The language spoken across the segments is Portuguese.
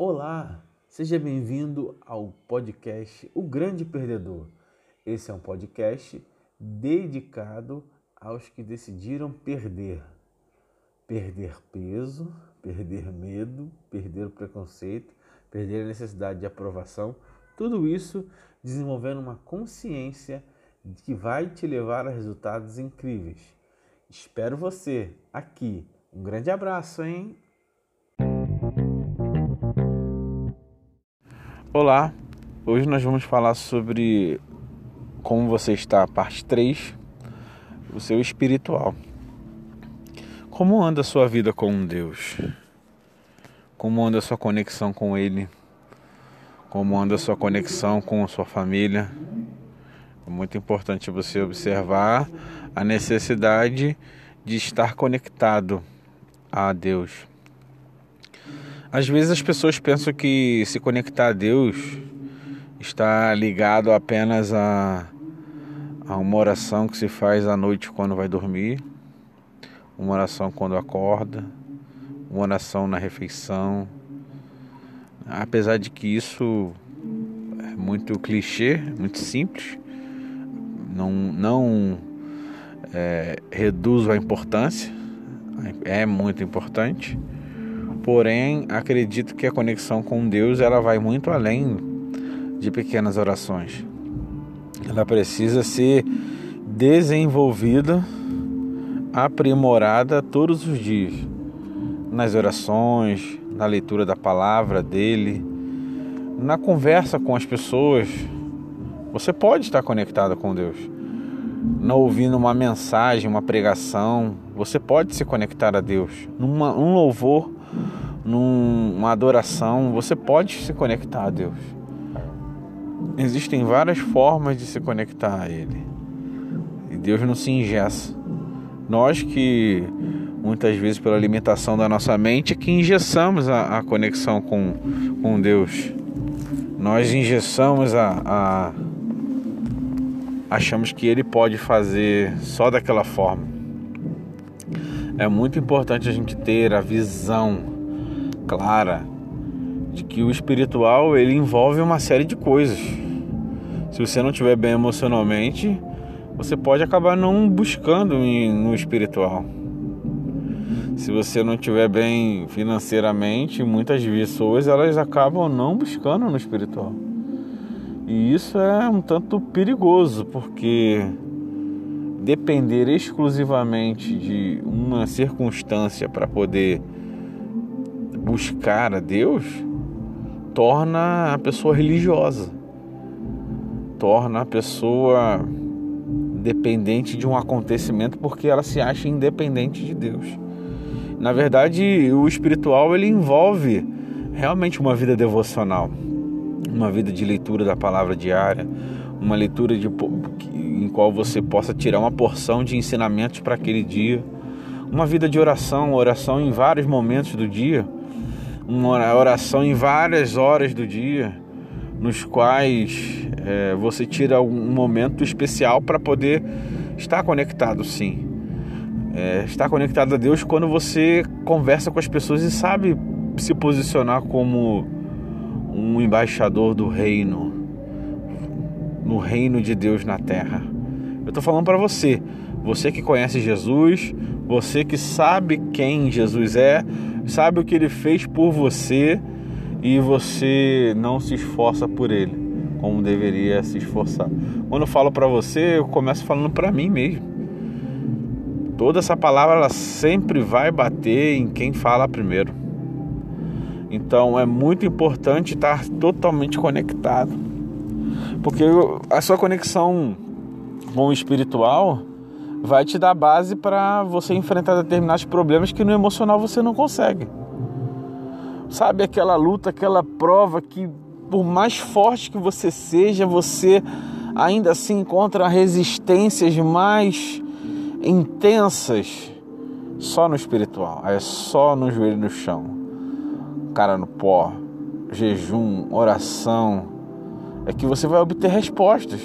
Olá, seja bem-vindo ao podcast O Grande Perdedor. Esse é um podcast dedicado aos que decidiram perder. Perder peso, perder medo, perder o preconceito, perder a necessidade de aprovação. Tudo isso desenvolvendo uma consciência que vai te levar a resultados incríveis. Espero você aqui. Um grande abraço, hein? Olá, hoje nós vamos falar sobre como você está, parte 3, o seu espiritual. Como anda a sua vida com Deus? Como anda a sua conexão com Ele? Como anda a sua conexão com a sua família? É muito importante você observar a necessidade de estar conectado a Deus. Às vezes as pessoas pensam que se conectar a Deus está ligado apenas a, a uma oração que se faz à noite quando vai dormir, uma oração quando acorda, uma oração na refeição. Apesar de que isso é muito clichê, muito simples, não, não é, reduz a importância, é muito importante Porém, acredito que a conexão com Deus ela vai muito além de pequenas orações. Ela precisa ser desenvolvida, aprimorada todos os dias, nas orações, na leitura da palavra dele, na conversa com as pessoas. Você pode estar conectado com Deus. Não ouvindo uma mensagem, uma pregação, você pode se conectar a Deus. Numa, um louvor, numa adoração, você pode se conectar a Deus. Existem várias formas de se conectar a Ele. E Deus não se ingessa. Nós que muitas vezes pela limitação da nossa mente que engessamos a, a conexão com, com Deus. Nós engessamos a, a achamos que Ele pode fazer só daquela forma. É muito importante a gente ter a visão clara de que o espiritual ele envolve uma série de coisas. Se você não estiver bem emocionalmente, você pode acabar não buscando no espiritual. Se você não estiver bem financeiramente, muitas pessoas elas acabam não buscando no espiritual. E isso é um tanto perigoso, porque depender exclusivamente de uma circunstância para poder buscar a Deus torna a pessoa religiosa, torna a pessoa dependente de um acontecimento porque ela se acha independente de Deus. Na verdade, o espiritual ele envolve realmente uma vida devocional, uma vida de leitura da palavra diária, uma leitura de, em qual você possa tirar uma porção de ensinamentos para aquele dia, uma vida de oração, oração em vários momentos do dia, uma oração em várias horas do dia, nos quais é, você tira um momento especial para poder estar conectado, sim. É, estar conectado a Deus quando você conversa com as pessoas e sabe se posicionar como um embaixador do reino no reino de Deus na terra. Eu estou falando para você, você que conhece Jesus, você que sabe quem Jesus é, sabe o que ele fez por você e você não se esforça por ele como deveria se esforçar. Quando eu falo para você, eu começo falando para mim mesmo. Toda essa palavra ela sempre vai bater em quem fala primeiro. Então é muito importante estar totalmente conectado porque a sua conexão com o espiritual vai te dar base para você enfrentar determinados problemas que no emocional você não consegue. Sabe aquela luta, aquela prova que por mais forte que você seja, você ainda assim encontra resistências mais intensas só no espiritual, é só no joelho no chão, cara no pó, jejum, oração, é que você vai obter respostas.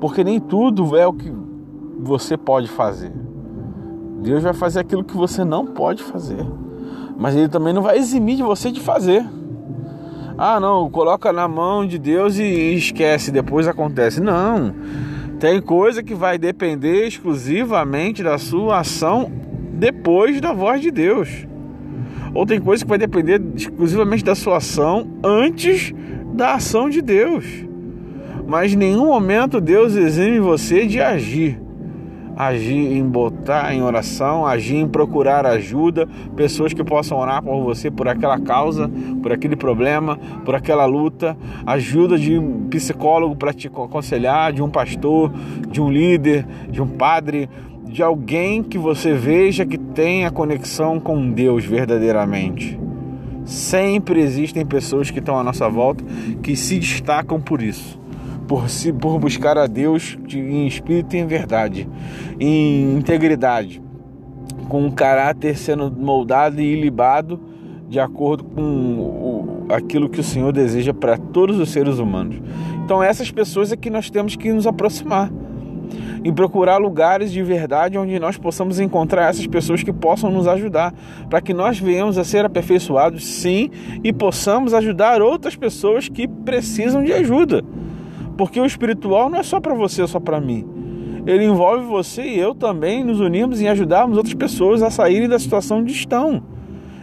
Porque nem tudo é o que você pode fazer. Deus vai fazer aquilo que você não pode fazer. Mas Ele também não vai eximir de você de fazer. Ah, não, coloca na mão de Deus e esquece, depois acontece. Não. Tem coisa que vai depender exclusivamente da sua ação depois da voz de Deus. Ou tem coisa que vai depender exclusivamente da sua ação antes da ação de Deus. Mas em nenhum momento Deus exime você de agir agir em botar em oração, agir em procurar ajuda, pessoas que possam orar por você por aquela causa, por aquele problema, por aquela luta, ajuda de um psicólogo para te aconselhar, de um pastor, de um líder, de um padre, de alguém que você veja que tenha conexão com Deus verdadeiramente. Sempre existem pessoas que estão à nossa volta que se destacam por isso por, se, por buscar a Deus em espírito e em verdade, em integridade, com o caráter sendo moldado e libado de acordo com o, aquilo que o Senhor deseja para todos os seres humanos. Então, essas pessoas é que nós temos que nos aproximar e procurar lugares de verdade onde nós possamos encontrar essas pessoas que possam nos ajudar, para que nós venhamos a ser aperfeiçoados, sim, e possamos ajudar outras pessoas que precisam de ajuda. Porque o espiritual não é só para você, é só para mim. Ele envolve você e eu também nos unirmos em ajudarmos outras pessoas a saírem da situação onde estão.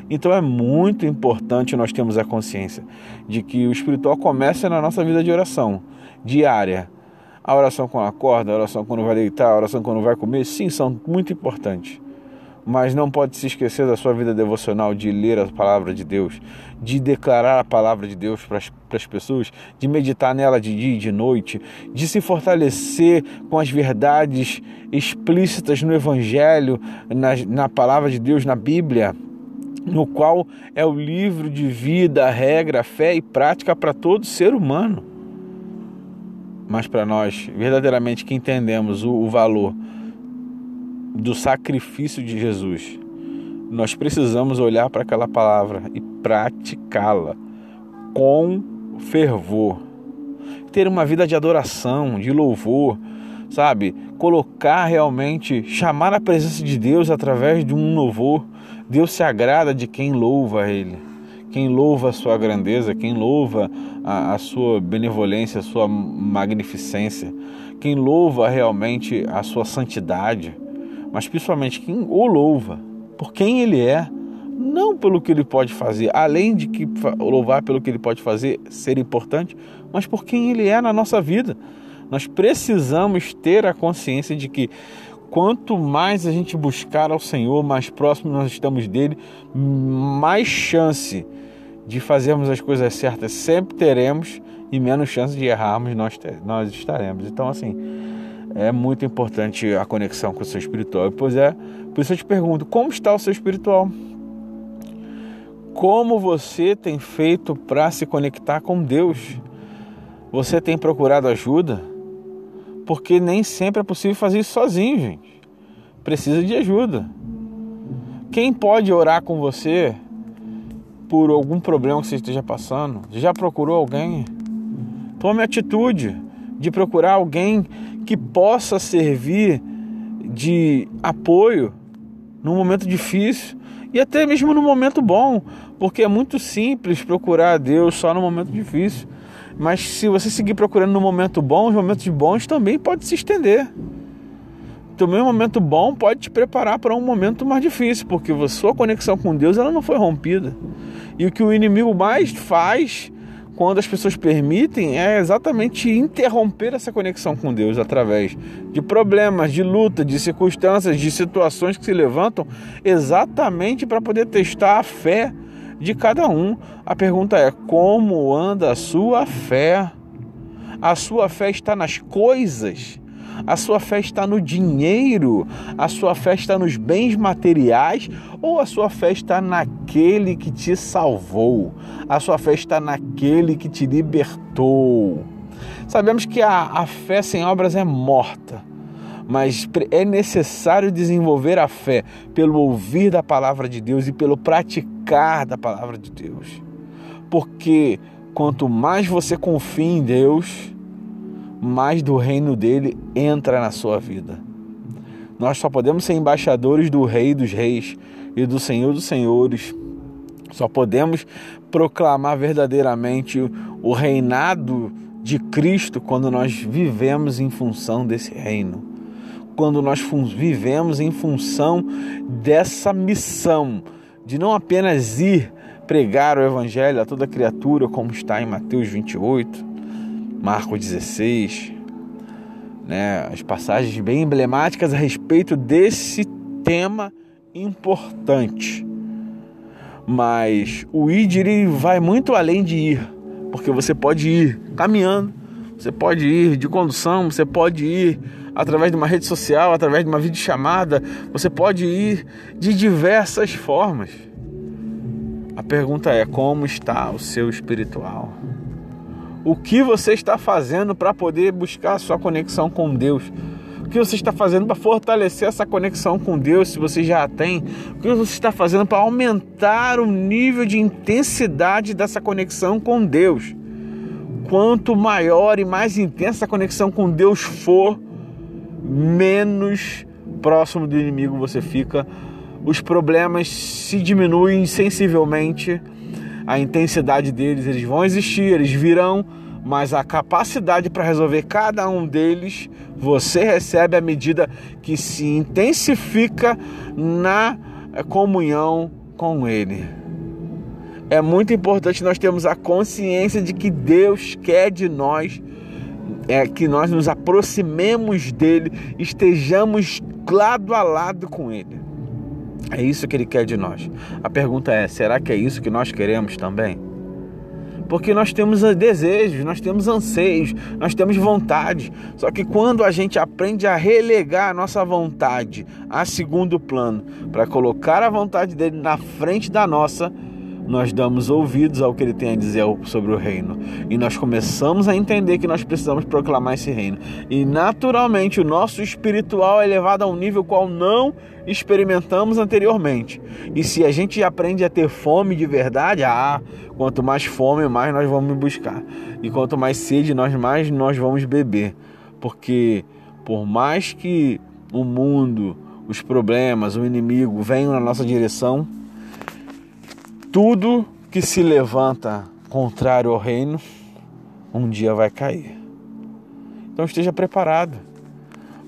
Então é muito importante nós termos a consciência de que o espiritual começa na nossa vida de oração diária. A oração quando acorda, a oração quando vai deitar, a oração quando vai comer, sim, são muito importantes mas não pode se esquecer da sua vida devocional, de ler a palavra de Deus, de declarar a palavra de Deus para as pessoas, de meditar nela de dia e de noite, de se fortalecer com as verdades explícitas no Evangelho, na, na palavra de Deus, na Bíblia, no qual é o livro de vida, regra, fé e prática para todo ser humano. Mas para nós, verdadeiramente que entendemos o, o valor do sacrifício de Jesus. Nós precisamos olhar para aquela palavra e praticá-la com fervor. Ter uma vida de adoração, de louvor, sabe? Colocar realmente, chamar a presença de Deus através de um louvor. Deus se agrada de quem louva Ele, quem louva a sua grandeza, quem louva a, a sua benevolência, a sua magnificência, quem louva realmente a sua santidade mas principalmente quem o louva, por quem ele é, não pelo que ele pode fazer, além de que louvar pelo que ele pode fazer ser importante, mas por quem ele é na nossa vida. Nós precisamos ter a consciência de que quanto mais a gente buscar ao Senhor, mais próximo nós estamos dele, mais chance de fazermos as coisas certas sempre teremos e menos chance de errarmos nós, nós estaremos. Então, assim, é muito importante a conexão com o seu espiritual. Pois é, por isso eu te pergunto: como está o seu espiritual? Como você tem feito para se conectar com Deus? Você tem procurado ajuda? Porque nem sempre é possível fazer isso sozinho, gente. Precisa de ajuda. Quem pode orar com você por algum problema que você esteja passando? Já procurou alguém? Tome atitude de procurar alguém que possa servir de apoio num momento difícil e até mesmo no momento bom, porque é muito simples procurar a Deus só no momento difícil. Mas se você seguir procurando no momento bom, os momentos bons também podem se estender. Também um momento bom pode te preparar para um momento mais difícil, porque a sua conexão com Deus ela não foi rompida. E o que o inimigo mais faz quando as pessoas permitem, é exatamente interromper essa conexão com Deus através de problemas, de luta, de circunstâncias, de situações que se levantam, exatamente para poder testar a fé de cada um. A pergunta é: como anda a sua fé? A sua fé está nas coisas a sua fé está no dinheiro? A sua fé está nos bens materiais? Ou a sua fé está naquele que te salvou? A sua fé está naquele que te libertou? Sabemos que a, a fé sem obras é morta, mas é necessário desenvolver a fé pelo ouvir da palavra de Deus e pelo praticar da palavra de Deus. Porque quanto mais você confia em Deus, mais do reino dele entra na sua vida. Nós só podemos ser embaixadores do Rei dos Reis e do Senhor dos Senhores Só podemos proclamar verdadeiramente o reinado de Cristo quando nós vivemos em função desse reino. Quando nós vivemos em função dessa missão de não apenas ir pregar o evangelho a toda criatura, como está em Mateus 28, Marcos 16, né, as passagens bem emblemáticas a respeito desse tema importante. Mas o ir vai muito além de ir, porque você pode ir caminhando, você pode ir de condução, você pode ir através de uma rede social, através de uma videochamada, você pode ir de diversas formas. A pergunta é: como está o seu espiritual? O que você está fazendo para poder buscar a sua conexão com Deus? O que você está fazendo para fortalecer essa conexão com Deus, se você já a tem? O que você está fazendo para aumentar o nível de intensidade dessa conexão com Deus? Quanto maior e mais intensa a conexão com Deus for, menos próximo do inimigo você fica. Os problemas se diminuem sensivelmente a intensidade deles, eles vão existir, eles virão, mas a capacidade para resolver cada um deles você recebe à medida que se intensifica na comunhão com Ele. É muito importante nós termos a consciência de que Deus quer de nós é que nós nos aproximemos dele, estejamos lado a lado com ele. É isso que ele quer de nós. A pergunta é: será que é isso que nós queremos também? Porque nós temos desejos, nós temos anseios, nós temos vontade. Só que quando a gente aprende a relegar a nossa vontade a segundo plano, para colocar a vontade dele na frente da nossa, nós damos ouvidos ao que ele tem a dizer sobre o reino. E nós começamos a entender que nós precisamos proclamar esse reino. E naturalmente o nosso espiritual é levado a um nível qual não experimentamos anteriormente. E se a gente aprende a ter fome de verdade, ah, quanto mais fome, mais nós vamos buscar. E quanto mais sede, nós mais nós vamos beber. Porque por mais que o mundo, os problemas, o inimigo venham na nossa direção, tudo que se levanta contrário ao reino, um dia vai cair. Então esteja preparado.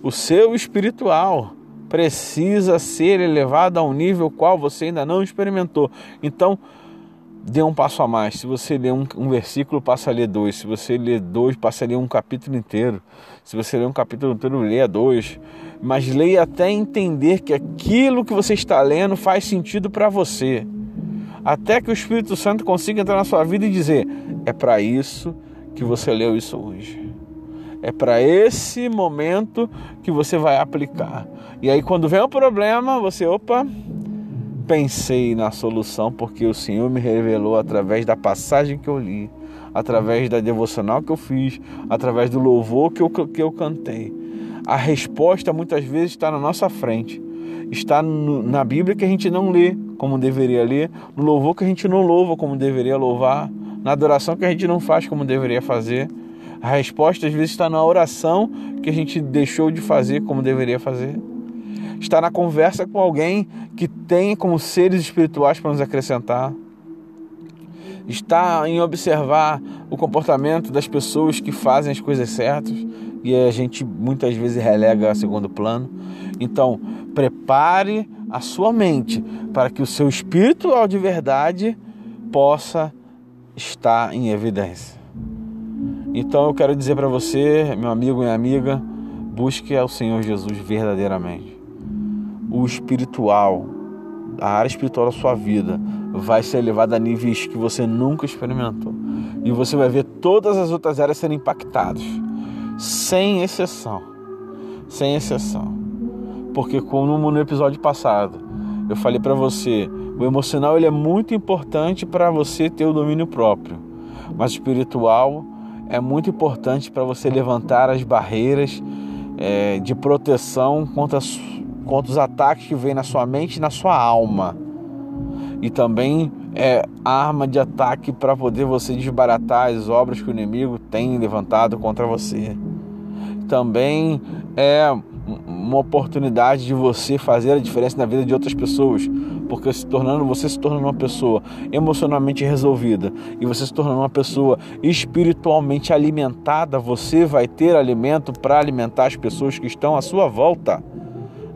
O seu espiritual precisa ser elevado a um nível qual você ainda não experimentou. Então, dê um passo a mais. Se você ler um, um, versículo, passa a ler dois. Se você ler dois, passa a ler um capítulo inteiro. Se você ler um capítulo inteiro, leia dois. Mas leia até entender que aquilo que você está lendo faz sentido para você até que o Espírito Santo consiga entrar na sua vida e dizer: é para isso que você leu isso hoje. É para esse momento que você vai aplicar. E aí, quando vem o problema, você, opa, pensei na solução, porque o Senhor me revelou através da passagem que eu li, através da devocional que eu fiz, através do louvor que eu, que eu cantei. A resposta muitas vezes está na nossa frente está no, na Bíblia que a gente não lê como deveria ler, no louvor que a gente não louva como deveria louvar, na adoração que a gente não faz como deveria fazer. A resposta às vezes está na oração que a gente deixou de fazer como deveria fazer. Está na conversa com alguém que tem como seres espirituais para nos acrescentar. Está em observar o comportamento das pessoas que fazem as coisas certas e a gente muitas vezes relega a segundo plano. Então, prepare a sua mente para que o seu espiritual de verdade possa estar em evidência. Então eu quero dizer para você, meu amigo e amiga, busque ao Senhor Jesus verdadeiramente. O espiritual, a área espiritual da sua vida vai ser elevada a níveis que você nunca experimentou. E você vai ver todas as outras áreas serem impactadas, sem exceção. Sem exceção. Porque como no episódio passado, eu falei para você, o emocional ele é muito importante para você ter o domínio próprio, mas o espiritual é muito importante para você levantar as barreiras é, de proteção contra, contra os ataques que vêm na sua mente e na sua alma. E também é arma de ataque para poder você desbaratar as obras que o inimigo tem levantado contra você. Também é uma oportunidade de você fazer a diferença na vida de outras pessoas, porque se tornando você se tornando uma pessoa emocionalmente resolvida e você se tornando uma pessoa espiritualmente alimentada, você vai ter alimento para alimentar as pessoas que estão à sua volta.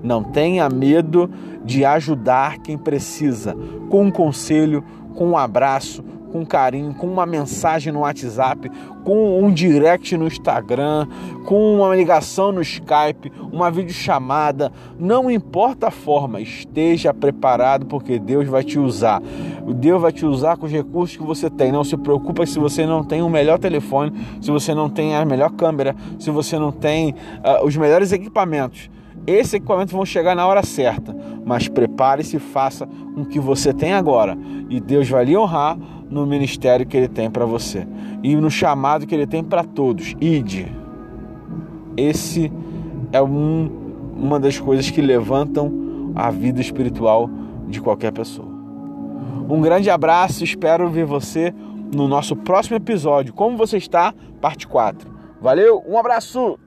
Não tenha medo de ajudar quem precisa, com um conselho, com um abraço, com carinho, com uma mensagem no WhatsApp, com um direct no Instagram, com uma ligação no Skype, uma videochamada, não importa a forma, esteja preparado porque Deus vai te usar. Deus vai te usar com os recursos que você tem. Não se preocupe se você não tem o melhor telefone, se você não tem a melhor câmera, se você não tem uh, os melhores equipamentos. Esses equipamentos vão chegar na hora certa, mas prepare-se e faça com o que você tem agora. E Deus vai lhe honrar no ministério que Ele tem para você e no chamado que Ele tem para todos. Ide. Esse é um, uma das coisas que levantam a vida espiritual de qualquer pessoa. Um grande abraço, espero ver você no nosso próximo episódio. Como você está? Parte 4. Valeu, um abraço!